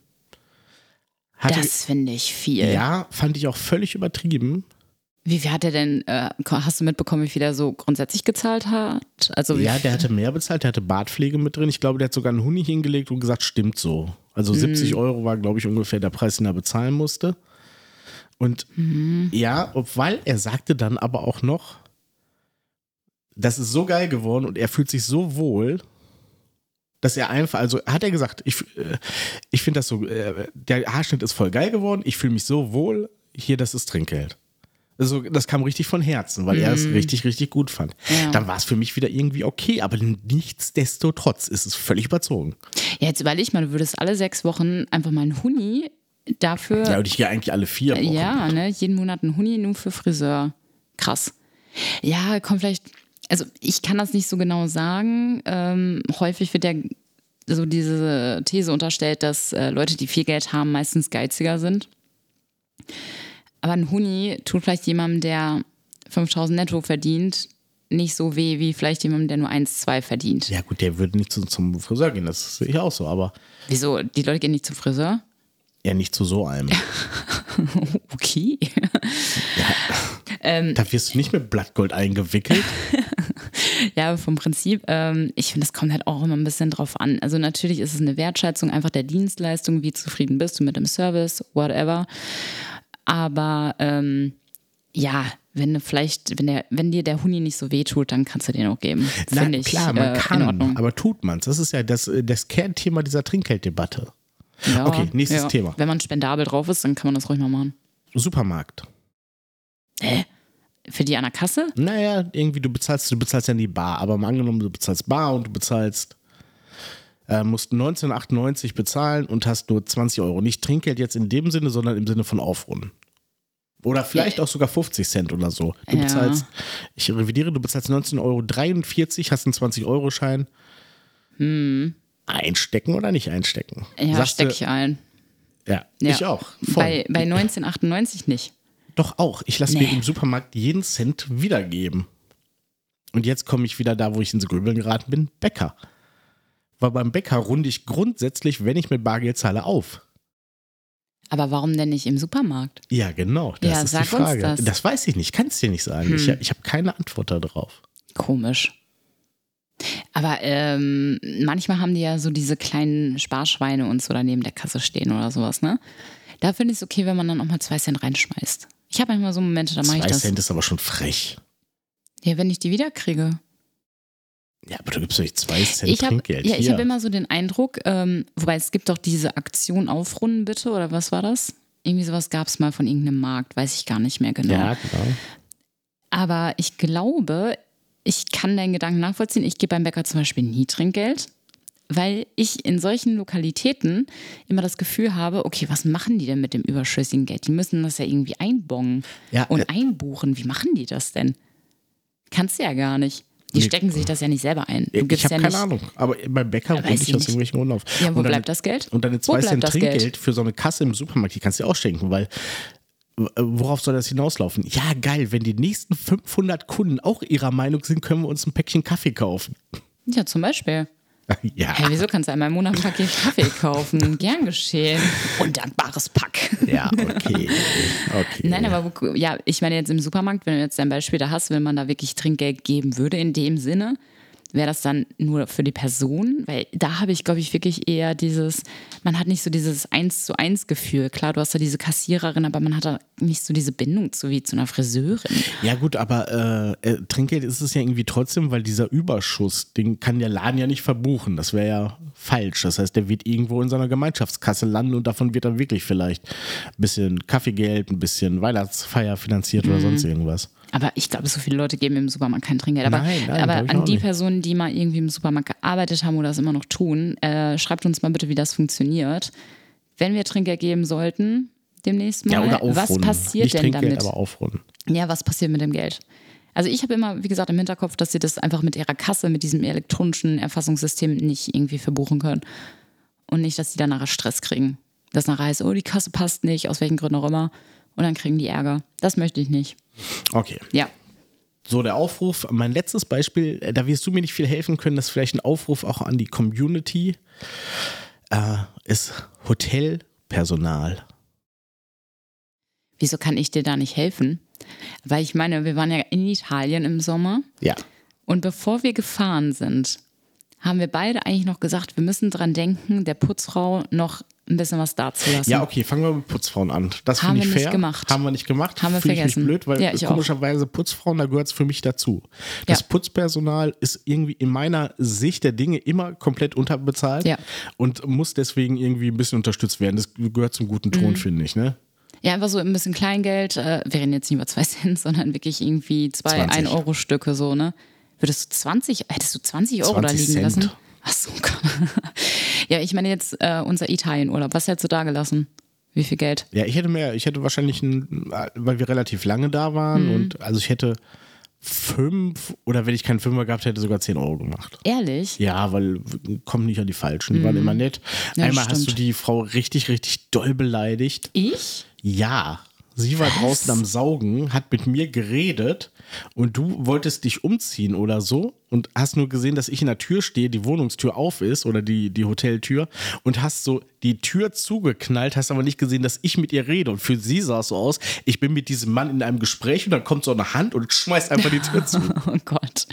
Hatte, Das finde ich viel. ja, fand ich auch völlig übertrieben. Wie viel hat er denn, äh, hast du mitbekommen, wie viel er so grundsätzlich gezahlt hat? Also Ja, der hatte mehr bezahlt, der hatte Bartpflege mit drin. Ich glaube, der hat sogar einen Huni hingelegt und gesagt, stimmt so. Also 70 Euro war, glaube ich, ungefähr der Preis, den er bezahlen musste. Und ja, ob- weil er sagte dann aber auch noch, das ist so geil geworden und er fühlt sich so wohl, dass er einfach, also hat er gesagt, ich, äh, ich finde das so, äh, der Haarschnitt ist voll geil geworden, ich fühle mich so wohl, hier, das ist Trinkgeld. Also, das kam richtig von Herzen, weil er es richtig, richtig gut fand. Ja. Dann war es für mich wieder irgendwie okay, aber nichtsdestotrotz ist es völlig überzogen. Ja, jetzt überleg mal, du würdest alle sechs Wochen einfach mal einen Huni dafür. Ja, und ich gehe eigentlich alle vier Wochen. Ja, ne? Jeden Monat ein Huni nur für Friseur. Krass. Ja, kommt vielleicht. Also ich kann das nicht so genau sagen. Ähm, häufig wird ja so diese These unterstellt, dass äh, Leute, die viel Geld haben, meistens geiziger sind. Aber ein Huni tut vielleicht jemandem, der 5000 netto verdient, nicht so weh wie vielleicht jemandem, der nur 1, 2 verdient. Ja, gut, der würde nicht zu, zum Friseur gehen, das sehe ich auch so, aber Wieso? Die Leute gehen nicht zum Friseur? ja, nicht zu so einem. Okay. Da wirst du nicht mit Blattgold eingewickelt. Ja, vom Prinzip, ähm, ich finde, das kommt halt auch immer ein bisschen drauf an. Also natürlich ist es eine Wertschätzung einfach der Dienstleistung, wie zufrieden bist du mit dem Service, whatever. Aber ähm, ja, wenn du vielleicht, wenn der, wenn dir der Huni nicht so wehtut, dann kannst du den auch geben. Na Finde ich klar, man äh, kann, aber tut man Das ist ja das, das Kernthema dieser Trinkgelddebatte. Ja, okay, nächstes Thema. Wenn man spendabel drauf ist, dann kann man das ruhig mal machen. Supermarkt. Für die an der Kasse? Naja, irgendwie, du bezahlst, du bezahlst ja in die Bar, aber mal angenommen, du bezahlst Bar und du bezahlst, äh, musst 1998 bezahlen und hast nur 20 Euro. Nicht Trinkgeld jetzt in dem Sinne, sondern im Sinne von Aufrunden. Oder vielleicht auch sogar 50 Cent oder so. Du Ja. bezahlst, ich revidiere, du bezahlst 19,43 Euro, hast einen 20-Euro-Schein. Einstecken oder nicht einstecken? Hm. Ja, Sagst steck du- ich ein. Ja, Ja. ich auch. Voll. Bei, bei 1998 nicht. Doch auch. Ich lasse Nee. mir im Supermarkt jeden Cent wiedergeben. Und jetzt komme ich wieder da, wo ich ins Grübeln geraten bin, Bäcker. Weil beim Bäcker runde ich grundsätzlich, wenn ich mit Bargeld zahle, auf. Aber warum denn nicht im Supermarkt? Ja, genau. Das Ja, ist sag die Frage. das. Hm. weiß ich nicht. Kann es dir nicht sagen. Ich, ich habe keine Antwort darauf. Komisch. Aber ähm, manchmal haben die ja so diese kleinen Sparschweine und so da neben der Kasse stehen oder sowas, ne? Da finde ich es okay, wenn man dann auch mal zwei Cent reinschmeißt. Ich habe manchmal so Momente, da mache ich Zwei das. Cent ist aber schon frech. Ja, wenn ich die wiederkriege. Ja, aber du gibst doch nicht zwei Cent Ich habe Trinkgeld. ja, ich Hier. hab immer so den Eindruck, ähm, wobei es gibt doch diese Aktion Aufrunden bitte, oder was war das? Irgendwie sowas gab es mal von irgendeinem Markt, weiß ich gar nicht mehr genau. ja, genau. Aber ich glaube, ich kann deinen Gedanken nachvollziehen. Ich gebe beim Bäcker zum Beispiel nie Trinkgeld, weil ich in solchen Lokalitäten immer das Gefühl habe, okay, was machen die denn mit dem überschüssigen Geld? Die müssen das ja irgendwie einbongen Ja, und äh, einbuchen. Wie machen die das denn? Kannst du ja gar nicht. Die Nee. stecken sich das ja nicht selber ein. Du Ich habe ja keine nicht. Ahnung. Aber beim Bäcker weiß ich aus irgendwelchen Gründen auf. Ja, wo Und deine- bleibt das Geld? Und deine Wo 2 bleibt Cent das Geld? Trinkgeld für so eine Kasse im Supermarkt, die kannst du dir auch schenken, weil worauf soll das hinauslaufen? Ja, geil, wenn die nächsten 500 Kunden auch ihrer Meinung sind, können wir uns ein Päckchen Kaffee kaufen. Ja, zum Beispiel. ja, Hey, wieso kannst du einmal im Monat ein Paket Kaffee kaufen? Gern geschehen. Undankbares Pack. ja, okay. okay. Nein, aber ja, ich meine jetzt im Supermarkt, wenn du jetzt dein Beispiel da hast, wenn man da wirklich Trinkgeld geben würde, in dem Sinne, wäre das dann nur für die Person? Weil da habe ich, glaube ich, wirklich eher dieses, man hat nicht so dieses Eins zu eins Gefühl. Klar, du hast da diese Kassiererin, aber man hat da nicht so diese Bindung zu wie zu einer Friseurin. Ja, gut, aber äh, äh, Trinkgeld ist es ja irgendwie trotzdem, weil dieser Überschuss, den kann der Laden ja nicht verbuchen. Das wäre ja falsch. Das heißt, der wird irgendwo in seiner Gemeinschaftskasse landen und davon wird dann wirklich vielleicht ein bisschen Kaffeegeld, ein bisschen Weihnachtsfeier finanziert Mhm. oder sonst irgendwas. Aber ich glaube, so viele Leute geben im Supermarkt kein Trinkgeld. Aber, Nein, nein, aber an die nicht. Personen, die mal irgendwie im Supermarkt gearbeitet haben oder es immer noch tun, äh, schreibt uns mal bitte, wie das funktioniert. Wenn wir Trinkgeld geben sollten, demnächst mal, Ja, oder was aufrunden. passiert nicht denn Trinkgeld, damit? aber aufrunden. Ja, was passiert mit dem Geld? Also ich habe immer, wie gesagt, im Hinterkopf, dass sie das einfach mit ihrer Kasse, mit diesem elektronischen Erfassungssystem nicht irgendwie verbuchen können. Und nicht, dass sie dann nachher Stress kriegen. Dass nachher heißt, oh, die Kasse passt nicht, aus welchen Gründen auch immer. Und dann kriegen die Ärger. Das möchte ich nicht. Okay. Ja. So, der Aufruf, mein letztes Beispiel, äh, da wirst du mir nicht viel helfen können, das ist vielleicht ein Aufruf auch an die Community, äh, ist Hotelpersonal. Wieso kann ich dir da nicht helfen? Weil ich meine, wir waren ja in Italien im Sommer Ja. und bevor wir gefahren sind, haben wir beide eigentlich noch gesagt, wir müssen dran denken, der Putzfrau noch ein bisschen was dazulassen. Ja, okay, fangen wir mit Putzfrauen an. Das Haben finde ich wir nicht fair. gemacht. Haben wir nicht gemacht. Haben wir Finde ich vergessen. nicht blöd, weil Ja, ich auch. komischerweise Putzfrauen, da gehört es für mich dazu. Das Ja. Putzpersonal ist irgendwie in meiner Sicht der Dinge immer komplett unterbezahlt Ja. und muss deswegen irgendwie ein bisschen unterstützt werden. Das gehört zum guten Ton, Mhm. finde ich. Ne? Ja, einfach so ein bisschen Kleingeld. Äh, wir reden jetzt nicht über zwei Cent, sondern wirklich irgendwie zwei 20. 1-Euro-Stücke so, ne? Würdest du 20, hättest du 20 Euro da 20 liegen Cent. lassen? Ach so, Gott. Ja, ich meine jetzt äh, unser Italienurlaub. Was hättest du da gelassen? Wie viel Geld? Ja, ich hätte mehr, ich hätte wahrscheinlich, ein, weil wir relativ lange da waren Mhm. und also ich hätte fünf oder wenn ich keinen Fünfer gehabt hätte, sogar 10 Euro gemacht. Ehrlich? Ja, weil kommen nicht an die Falschen, die waren immer nett. Mhm. Ja, Einmal hast du stimmt. die Frau richtig, richtig doll beleidigt. Ich? Ja, sie war draußen am Saugen, hat mit mir geredet und du wolltest dich umziehen oder so und hast nur gesehen, dass ich in der Tür stehe, die Wohnungstür auf ist oder die, die Hoteltür und hast so die Tür zugeknallt, hast aber nicht gesehen, dass ich mit ihr rede. Und für sie sah es so aus, ich bin mit diesem Mann in einem Gespräch und dann kommt so eine Hand und schmeißt einfach die Tür zu. Oh Gott.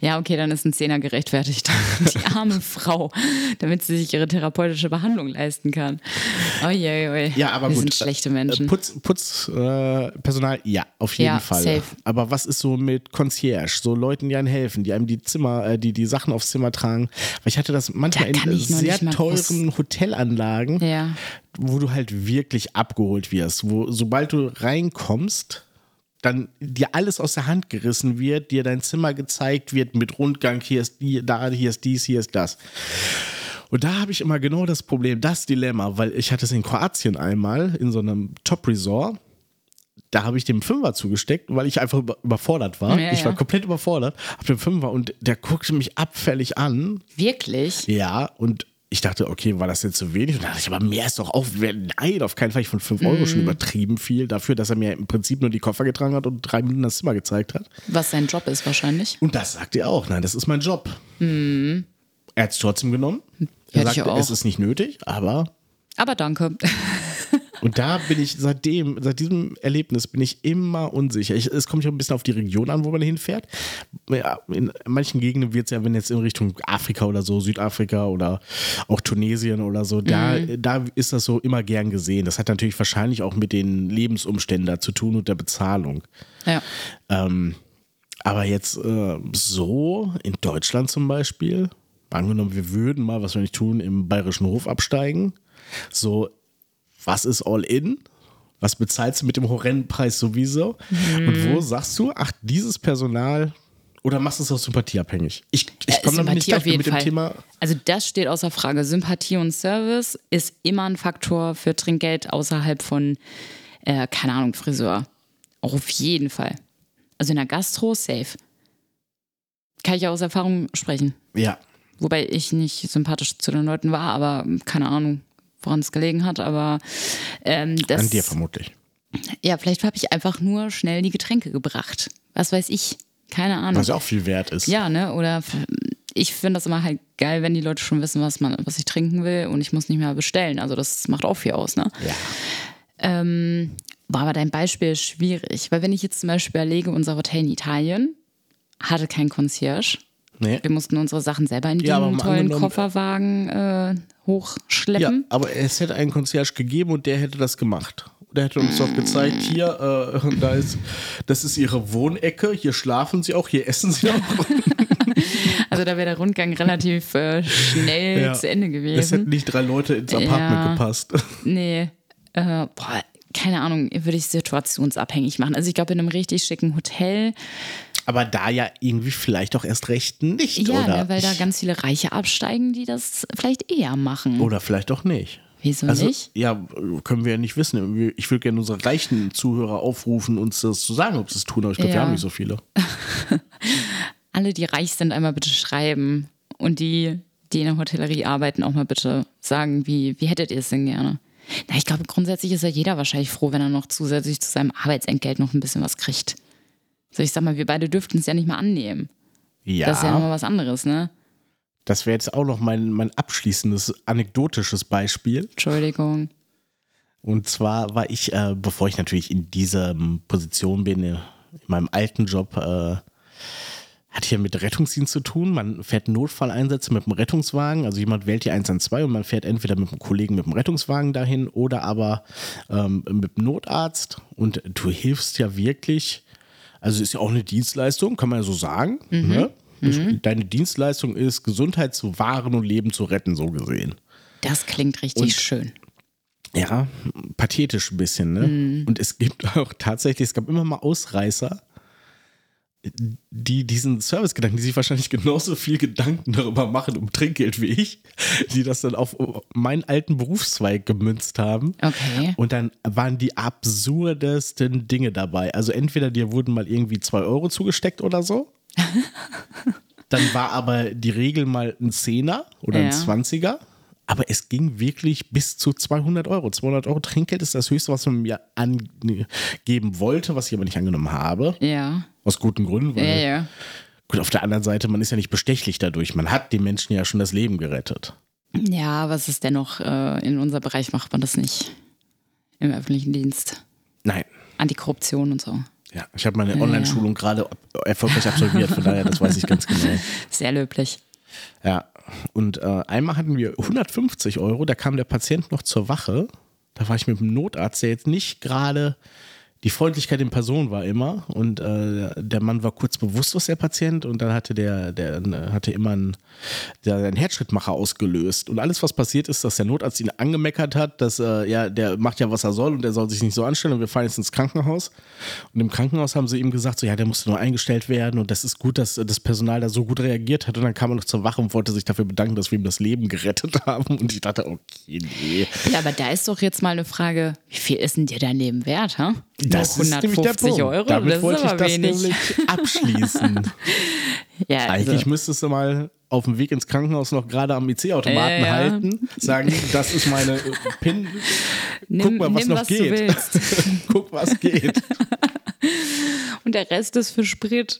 Ja, okay, dann ist ein Zehner gerechtfertigt. Die arme Frau, damit sie sich ihre therapeutische Behandlung leisten kann. Oje, oje. Ja, aber Wir gut. sind schlechte Menschen. Äh, Putz, Putzpersonal, äh, Personal, ja, auf jeden Ja, Fall. safe. Aber was ist so mit Concierge, so Leuten, die einem helfen, die einem die Zimmer, äh, die die Sachen aufs Zimmer tragen? Weil ich hatte das manchmal Da in sehr teuren Hotelanlagen, Ja. wo du halt wirklich abgeholt wirst, wo sobald du reinkommst, dann dir alles aus der Hand gerissen wird, dir dein Zimmer gezeigt wird mit Rundgang, hier ist die, da, hier ist dies, hier ist das. Und da habe ich immer genau das Problem, das Dilemma, weil ich hatte es in Kroatien einmal in so einem Top-Resort. Da habe ich dem Fünfer zugesteckt, weil ich einfach über, überfordert war. Ja, ich war ja. komplett überfordert, hab den Fünfer und der guckte mich abfällig an. Wirklich? Ja, und ich dachte, okay, war das jetzt zu wenig? Und dann dachte ich, aber mehr ist doch auch. Nein, auf keinen Fall. Ich von 5 Euro Mhm. schon übertrieben viel dafür, dass er mir im Prinzip nur die Koffer getragen hat und drei Minuten das Zimmer gezeigt hat. Was sein Job ist wahrscheinlich. Und das sagt er auch. Nein, das ist mein Job. Er hat es trotzdem genommen. Er Mhm. Hätte auch. es ist nicht nötig, aber. Aber danke. Und da bin ich seitdem, seit diesem Erlebnis bin ich immer unsicher. Ich, es kommt ja ein bisschen auf die Region an, wo man hinfährt. Ja, in manchen Gegenden wird es ja, wenn jetzt in Richtung Afrika oder so, Südafrika oder auch Tunesien oder so, da, da ist das so immer gern gesehen. Das hat natürlich wahrscheinlich auch mit den Lebensumständen da zu tun und der Bezahlung. Ja. Ähm, aber jetzt äh, so in Deutschland zum Beispiel, angenommen, wir würden mal, was wir nicht tun, im Bayerischen Hof absteigen. So, was ist all in? Was bezahlst du mit dem horrenden Preis sowieso? Und wo sagst du, ach, dieses Personal oder machst du es aus Sympathie abhängig? Ich, ich komme damit nicht gleich jeden mit dem Fall. Thema. Also das steht außer Frage. Sympathie und Service ist immer ein Faktor für Trinkgeld außerhalb von, äh, keine Ahnung, Friseur. Auch auf jeden Fall. Also in der Gastro, safe. Kann ich ja aus Erfahrung sprechen. Ja, Wobei ich nicht sympathisch zu den Leuten war, aber keine Ahnung, woran es gelegen hat. Aber ähm, das. an dir vermutlich. Ja, vielleicht habe ich einfach nur schnell die Getränke gebracht. Was weiß ich. Keine Ahnung. Was ja auch viel wert ist. Ja, ne? Oder ich finde das immer halt geil, wenn die Leute schon wissen, was man, was ich trinken will und ich muss nicht mehr bestellen. Also das macht auch viel aus, ne? Ja. Ähm, war aber dein Beispiel schwierig, weil wenn ich jetzt zum Beispiel überlege, unser Hotel in Italien hatte kein Concierge. Nee. Wir mussten unsere Sachen selber in Ja, den tollen Kofferwagen äh, Ja, hochschleppen. aber es hätte einen Concierge gegeben und der hätte das gemacht. Der hätte uns doch gezeigt, hier, äh, da ist, das ist ihre Wohnecke, hier schlafen sie auch, hier essen sie auch. Also da wäre der Rundgang relativ äh, schnell Ja. zu Ende Es gewesen. hätten nicht drei Leute ins Apartment Ja. gepasst. Nee, äh, boah, keine Ahnung, würde ich situationsabhängig machen. Also ich glaube, in einem richtig schicken Hotel, Aber da ja irgendwie vielleicht auch erst recht nicht, ja, oder? ne, weil da ganz viele Reiche absteigen, die das vielleicht eher machen. oder vielleicht auch nicht. Wieso Also, nicht? ja, können wir ja nicht wissen. Wir- Ich würde gerne unsere reichen Zuhörer aufrufen, uns das zu sagen, ob sie es tun, aber ich glaube, wir Ja. haben nicht so viele. Alle, die reich sind, einmal bitte schreiben. Und die, die in der Hotellerie arbeiten, auch mal bitte sagen, wie, wie hättet ihr es denn gerne? Na, ich glaube, grundsätzlich ist ja jeder wahrscheinlich froh, wenn er noch zusätzlich zu seinem Arbeitsentgelt noch ein bisschen was kriegt. So, ich sag mal, wir beide dürften es ja nicht mal annehmen. Ja, Das ist ja nochmal was anderes, ne? das wäre jetzt auch noch mein, mein abschließendes anekdotisches Beispiel. Entschuldigung. Und zwar war ich, äh, bevor ich natürlich in dieser Position bin, in meinem alten Job, äh, hat hier mit Rettungsdienst zu tun. Man fährt Notfalleinsätze mit dem Rettungswagen. Also jemand wählt die 112 und man fährt entweder mit einem Kollegen mit dem Rettungswagen dahin oder aber ähm, mit dem Notarzt. Und du hilfst ja wirklich, also ist ja auch eine Dienstleistung, kann man ja so sagen. Ne? Deine Dienstleistung ist, Gesundheit zu wahren und Leben zu retten, so gesehen. Das klingt richtig Und- schön. Ja, pathetisch ein bisschen, ne? Und es gibt auch tatsächlich, es gab immer mal Ausreißer, die diesen Servicegedanken, die sich wahrscheinlich genauso viel Gedanken darüber machen um Trinkgeld wie ich, die das dann auf meinen alten Berufszweig gemünzt haben. Okay. Und dann waren die absurdesten Dinge dabei. Also entweder dir wurden mal irgendwie zwei Euro zugesteckt oder so. Dann war aber die Regel mal ein Zehner oder ein Ja. Zwanziger. Aber es ging wirklich bis zu 200 Euro. 200 Euro Trinkgeld ist das höchste, was man mir angeben wollte, was ich aber nicht angenommen habe. Ja. Aus guten Gründen. Weil, Ja, ja. Gut, auf der anderen Seite, man ist ja nicht bestechlich dadurch. Man hat den Menschen ja schon das Leben gerettet. Ja, was ist dennoch, äh, in unserem Bereich macht man das nicht. Im öffentlichen Dienst. Nein. Antikorruption und so. Ja, ich habe meine Online-Schulung gerade erfolgreich absolviert, von daher, das weiß ich ganz genau. Sehr löblich. Ja, und äh, einmal hatten wir 150 Euro, da kam der Patient noch zur Wache. Da war ich mit dem Notarzt, der jetzt nicht gerade die Freundlichkeit in Person war immer. Und äh, der Mann war kurz bewusstlos, der Patient, und dann hatte der, der hatte immer einen, der, einen Herzschrittmacher ausgelöst. Und alles, was passiert ist, dass der Notarzt ihn angemeckert hat, dass äh, ja, der macht ja, was er soll und der soll sich nicht so anstellen und wir fahren jetzt ins Krankenhaus. Und im Krankenhaus haben sie ihm gesagt, so ja, der musste nur eingestellt werden und das ist gut, dass das Personal da so gut reagiert hat. Und dann kam er noch zur Wache und wollte sich dafür bedanken, dass wir ihm das Leben gerettet haben. Und ich dachte, okay, nee. Ja, aber da ist doch jetzt mal eine Frage, wie viel ist denn dir dein Leben wert, ha? Das ist nämlich der 150 Punkt. Euro, Damit wollte ich das wenig. nämlich abschließen. Ja, Eigentlich also, müsstest du mal auf dem Weg ins Krankenhaus noch gerade am IC-Automaten Ja, ja. halten, sagen, das ist meine äh, PIN. nimm, Guck mal, was nimm, noch was geht. Guck, was geht. Und der Rest ist für Sprit.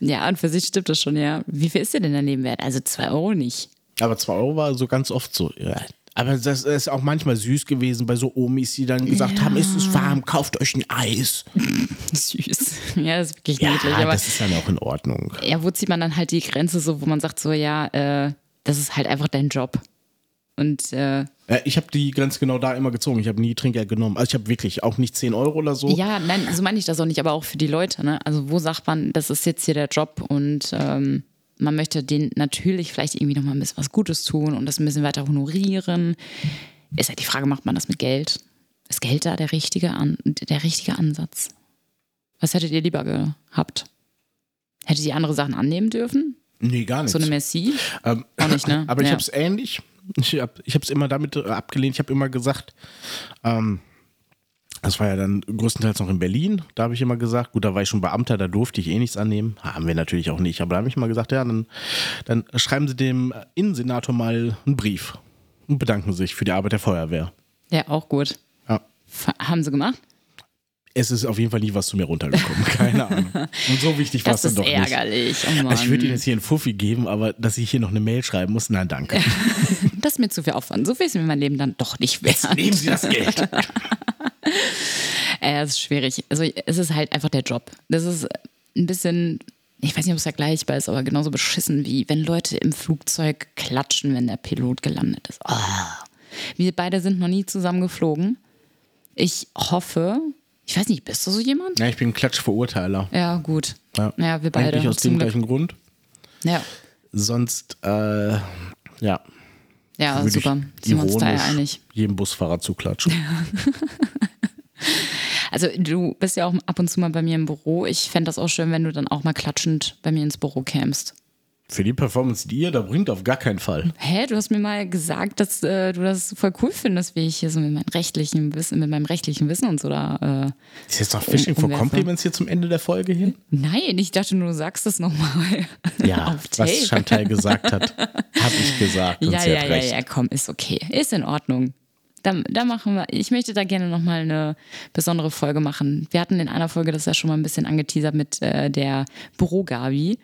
ja, und für sich stimmt das schon, ja. Wie viel ist dir denn dein Leben wert? Also zwei Euro nicht. Aber 2 Euro war so ganz oft so. Ja. Aber das ist auch manchmal süß gewesen bei so Omis, die dann gesagt haben, ist es warm, kauft euch ein Eis. Süß. Ja, das ist wirklich Ja, niedlich. Aber das ist dann auch in Ordnung. ja, wo zieht man dann halt die Grenze so, wo man sagt so, ja, äh, das ist halt einfach dein Job. Und äh, Ja, ich habe die Grenze genau da immer gezogen. Ich habe nie Trinkgeld genommen. Also ich habe wirklich auch nicht 10 Euro oder so. ja, nein, so meine ich das auch nicht, aber auch für die Leute. Ne? Also wo sagt man, das ist jetzt hier der Job und ähm, man möchte denen natürlich vielleicht irgendwie nochmal ein bisschen was Gutes tun und das ein bisschen weiter honorieren. Ist halt die Frage, macht man das mit Geld? Ist Geld da der richtige, An der richtige Ansatz? Was hättet ihr lieber gehabt? Hättet ihr andere Sachen annehmen dürfen? Nee, gar nicht. So eine Messi? Ähm, Auch nicht, ne? Aber ich habe es ähnlich. Ich habe ich es immer damit abgelehnt. Ich habe immer gesagt, ähm, das war ja dann größtenteils noch in Berlin. Da habe ich immer gesagt, gut, da war ich schon Beamter, da durfte ich eh nichts annehmen. Haben wir natürlich auch nicht. Aber da habe ich immer gesagt, ja, dann, dann schreiben Sie dem Innensenator mal einen Brief und bedanken sich für die Arbeit der Feuerwehr. Ja, auch gut. Ja. Haben sie gemacht? Es ist auf jeden Fall nie was zu mir runtergekommen. Keine Ahnung. Und so wichtig war es Das dann ist doch nicht. ärgerlich. Oh. Also ich würde Ihnen jetzt hier einen Fuffi geben, aber dass ich hier noch eine Mail schreiben muss, nein, danke. Das ist mir zu viel Aufwand. So viel ist mir mein Leben dann doch nicht wert. Nehmen Sie das Geld. Äh, es ist schwierig. Also es ist halt einfach der Job. Das ist ein bisschen, ich weiß nicht, ob es vergleichbar ist, aber genauso beschissen wie wenn Leute im Flugzeug klatschen, wenn der Pilot gelandet ist. Oh. Wir beide sind noch nie zusammen geflogen. Ich hoffe, ich weiß nicht, bist du so jemand? Ja, ich bin Klatschverurteiler. Ja, gut. Ja, Ja, wir beide. Eigentlich aus dem gleichen Grund. Ja, Sonst, äh, ja, ja super. Sind wir uns da ja einig. jedem Busfahrer zuklatschen. Also du bist ja auch ab und zu mal bei mir im Büro. Ich fände das auch schön, wenn du dann auch mal klatschend bei mir ins Büro kämst. Für die Performance, die ihr da bringt, auf gar keinen Fall. Hä, du hast mir mal gesagt, dass äh, du das voll cool findest, wie ich hier so mit meinem rechtlichen Wissen, mit meinem rechtlichen Wissen und so da. Äh, Ist jetzt noch Fishing Um- for. Compliments hier zum Ende der Folge hin? nein, ich dachte nur, du sagst es nochmal. Ja, was Chantal gesagt hat, habe ich gesagt. Und Ja, sie ja, hat ja, ja, komm, ist okay. Ist in Ordnung. Da, da machen wir, ich möchte da gerne nochmal eine besondere Folge machen. Wir hatten in einer Folge das ja schon mal ein bisschen angeteasert mit äh, der Büro-Gabi.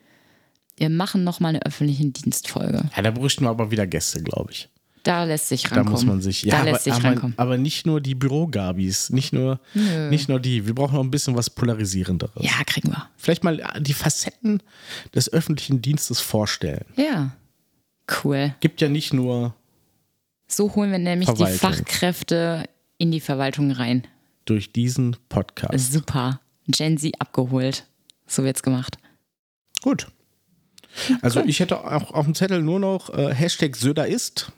Wir machen nochmal eine öffentliche Dienstfolge. Ja, da bräuchten wir aber wieder Gäste, glaube ich. Da lässt sich Da rankommen. muss man sich, ja, da aber, lässt sich aber, rankommen. aber nicht nur die Bürogabis, nicht nur, nicht nur die. Wir brauchen noch ein bisschen was Polarisierenderes. Ja, kriegen wir. Vielleicht mal die Facetten des öffentlichen Dienstes vorstellen. Ja. Cool. Gibt ja nicht nur So holen wir nämlich die Verwaltung. Fachkräfte in die Verwaltung rein. durch diesen Podcast. Super. Gen Z abgeholt. So wird's gemacht. Gut. Also ich hätte auch auf dem Zettel nur noch äh, Hashtag Söder ist.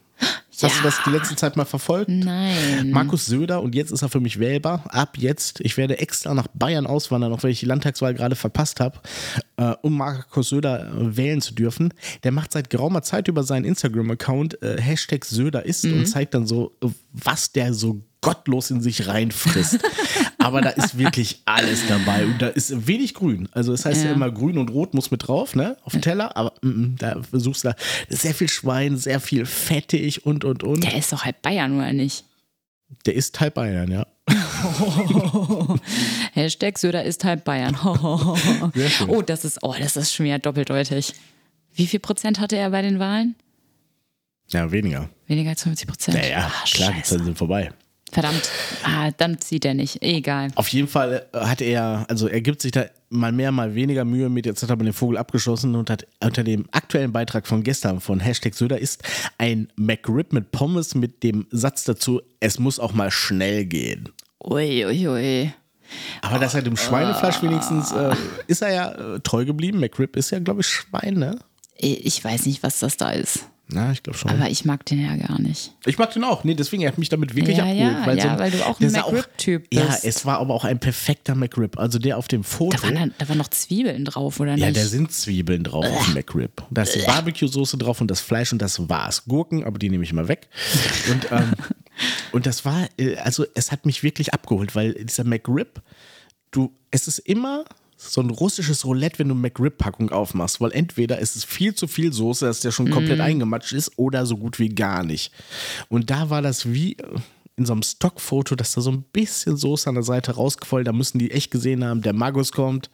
Hast Ja. du das die letzte Zeit mal verfolgt? Nein. Markus Söder und jetzt ist er für mich wählbar. Ab jetzt, ich werde extra nach Bayern auswandern, auch wenn ich die Landtagswahl gerade verpasst habe, äh, um Markus Söder äh, wählen zu dürfen. Der macht seit geraumer Zeit über seinen Instagram-Account äh, Hashtag Söder ist und zeigt dann so, äh, was der so gottlos in sich reinfrisst. Aber da ist wirklich alles dabei und da ist wenig grün. Also es heißt ja, Ja. immer grün und rot muss mit drauf, ne, auf dem Teller, aber mm, mm, da versuchst du da sehr viel Schwein, sehr viel fettig und und und. Der ist doch halb Bayern, oder nicht? Der ist Teil Bayern, ja. Hashtag Söder ist halb Bayern. Oh, das ist, oh, das ist schon wieder doppeldeutig. Wie viel Prozent hatte er bei den Wahlen? Ja, weniger. Weniger als 50 Prozent. Naja, ah, klar, die. Zeiten sind vorbei. Verdammt. Ah, dann zieht er nicht. Egal. Auf jeden Fall äh, hat er, also er gibt sich da mal mehr, mal weniger Mühe mit. Jetzt hat er aber den Vogel abgeschossen und hat unter dem aktuellen Beitrag von gestern von Hashtag Söder ist ein McRib mit Pommes mit dem Satz dazu, es muss auch mal schnell gehen. Ui, ui, ui. Aber das halt im Schweinefleisch wenigstens äh, ist er ja äh, treu geblieben. McRib ist ja, glaube ich, Schwein, ne? Ich weiß nicht, was das da ist. Na, ich glaube schon. Aber ich mag den ja gar nicht. Ich mag den auch. Nee, deswegen, er hat mich damit wirklich Ja, abgeholt. ja, ja, weil du auch ein McRib-Typ Ja, bist. es war aber auch ein perfekter McRib. Also der auf dem Foto. Da waren, da waren noch Zwiebeln drauf, oder Ja, nicht? da sind Zwiebeln drauf auf dem McRib. Da ist die Barbecue-Soße drauf und das Fleisch und das war's. Gurken, aber die nehme ich mal weg. Und, ähm, und das war, äh, also es hat mich wirklich abgeholt, weil dieser McRib, du, es ist immer so ein russisches Roulette, wenn du McRib-Packung aufmachst, weil entweder ist es viel zu viel Soße, dass der schon komplett eingematscht ist, oder so gut wie gar nicht. Und da war das wie äh, in so einem Stockfoto, dass da so ein bisschen Soße an der Seite rausquoll, da müssen die echt gesehen haben, der Magus kommt.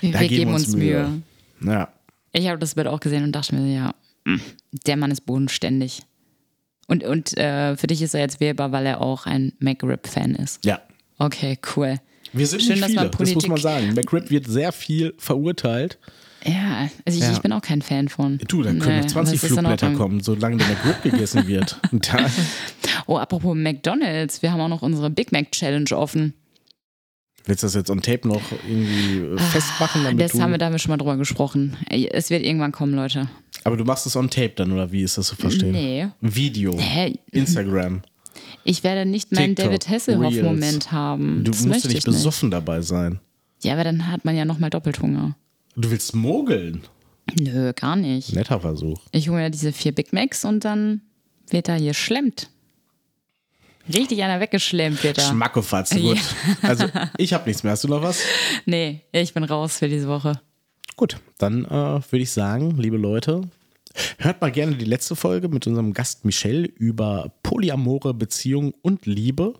wir Da wir geben uns Mühe. Ja. Ich habe das Bild auch gesehen und dachte mir, ja, mm, der Mann ist bodenständig. Und, und äh, für dich ist er jetzt wählbar, weil er auch ein McRib-Fan ist. Ja. Okay, cool. Wir sind Schön, nicht dass viele, man das muss man sagen. McRib wird sehr viel verurteilt. Ja, also ich, Ja. ich bin auch kein Fan von. Du, dann können Nee, noch 20 das ist in Flugblätter kommen, solange der McRib gegessen wird. Oh, apropos McDonalds, wir haben auch noch unsere Big Mac Challenge offen. willst du das jetzt on Tape noch irgendwie äh, festmachen? Damit Ah, Das du, haben wir, da haben wir schon mal drüber gesprochen. Es wird irgendwann kommen, Leute. aber du machst es on Tape dann, oder wie ist das zu verstehen? Nee. Video. Hä? Instagram. Ich werde nicht meinen TikTok, David Hasselhoff-Moment haben. Du das musst ja nicht ich nicht. besoffen dabei sein. Ja, aber dann hat man ja nochmal Doppelthunger. Du willst mogeln. Nö, gar nicht. Netter Versuch. Ich hole mir diese vier Big Macs und dann wird da hier schlemmt. Richtig einer weggeschlemmt wird da. Schmackofatz, gut. Also, ich habe nichts mehr. Hast du noch was? Nee, ich bin raus für diese Woche. Gut, dann äh, würde ich sagen, liebe Leute, hört mal gerne die letzte Folge mit unserem Gast Michelle über polyamore Beziehung und Liebe.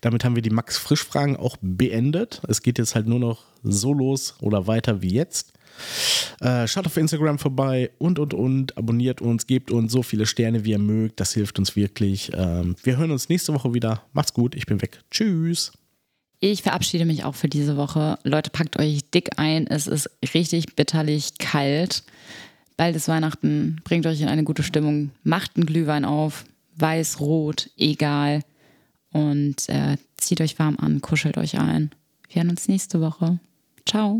Damit haben wir die Max Frisch Fragen auch beendet. Es geht jetzt halt nur noch so los oder weiter wie jetzt. Äh, schaut auf Instagram vorbei und und und abonniert uns, gebt uns so viele Sterne wie ihr mögt. Das hilft uns wirklich. Ähm, wir hören uns nächste Woche wieder. Macht's gut, ich bin weg. Tschüss. Ich verabschiede mich auch für diese Woche. Leute, packt euch dick ein. Es ist richtig bitterlich kalt. Bald ist Weihnachten. Bringt euch in eine gute Stimmung. Macht einen Glühwein auf. Weiß, rot, egal. Und äh, zieht euch warm an, kuschelt euch ein. Wir hören uns nächste Woche. Ciao.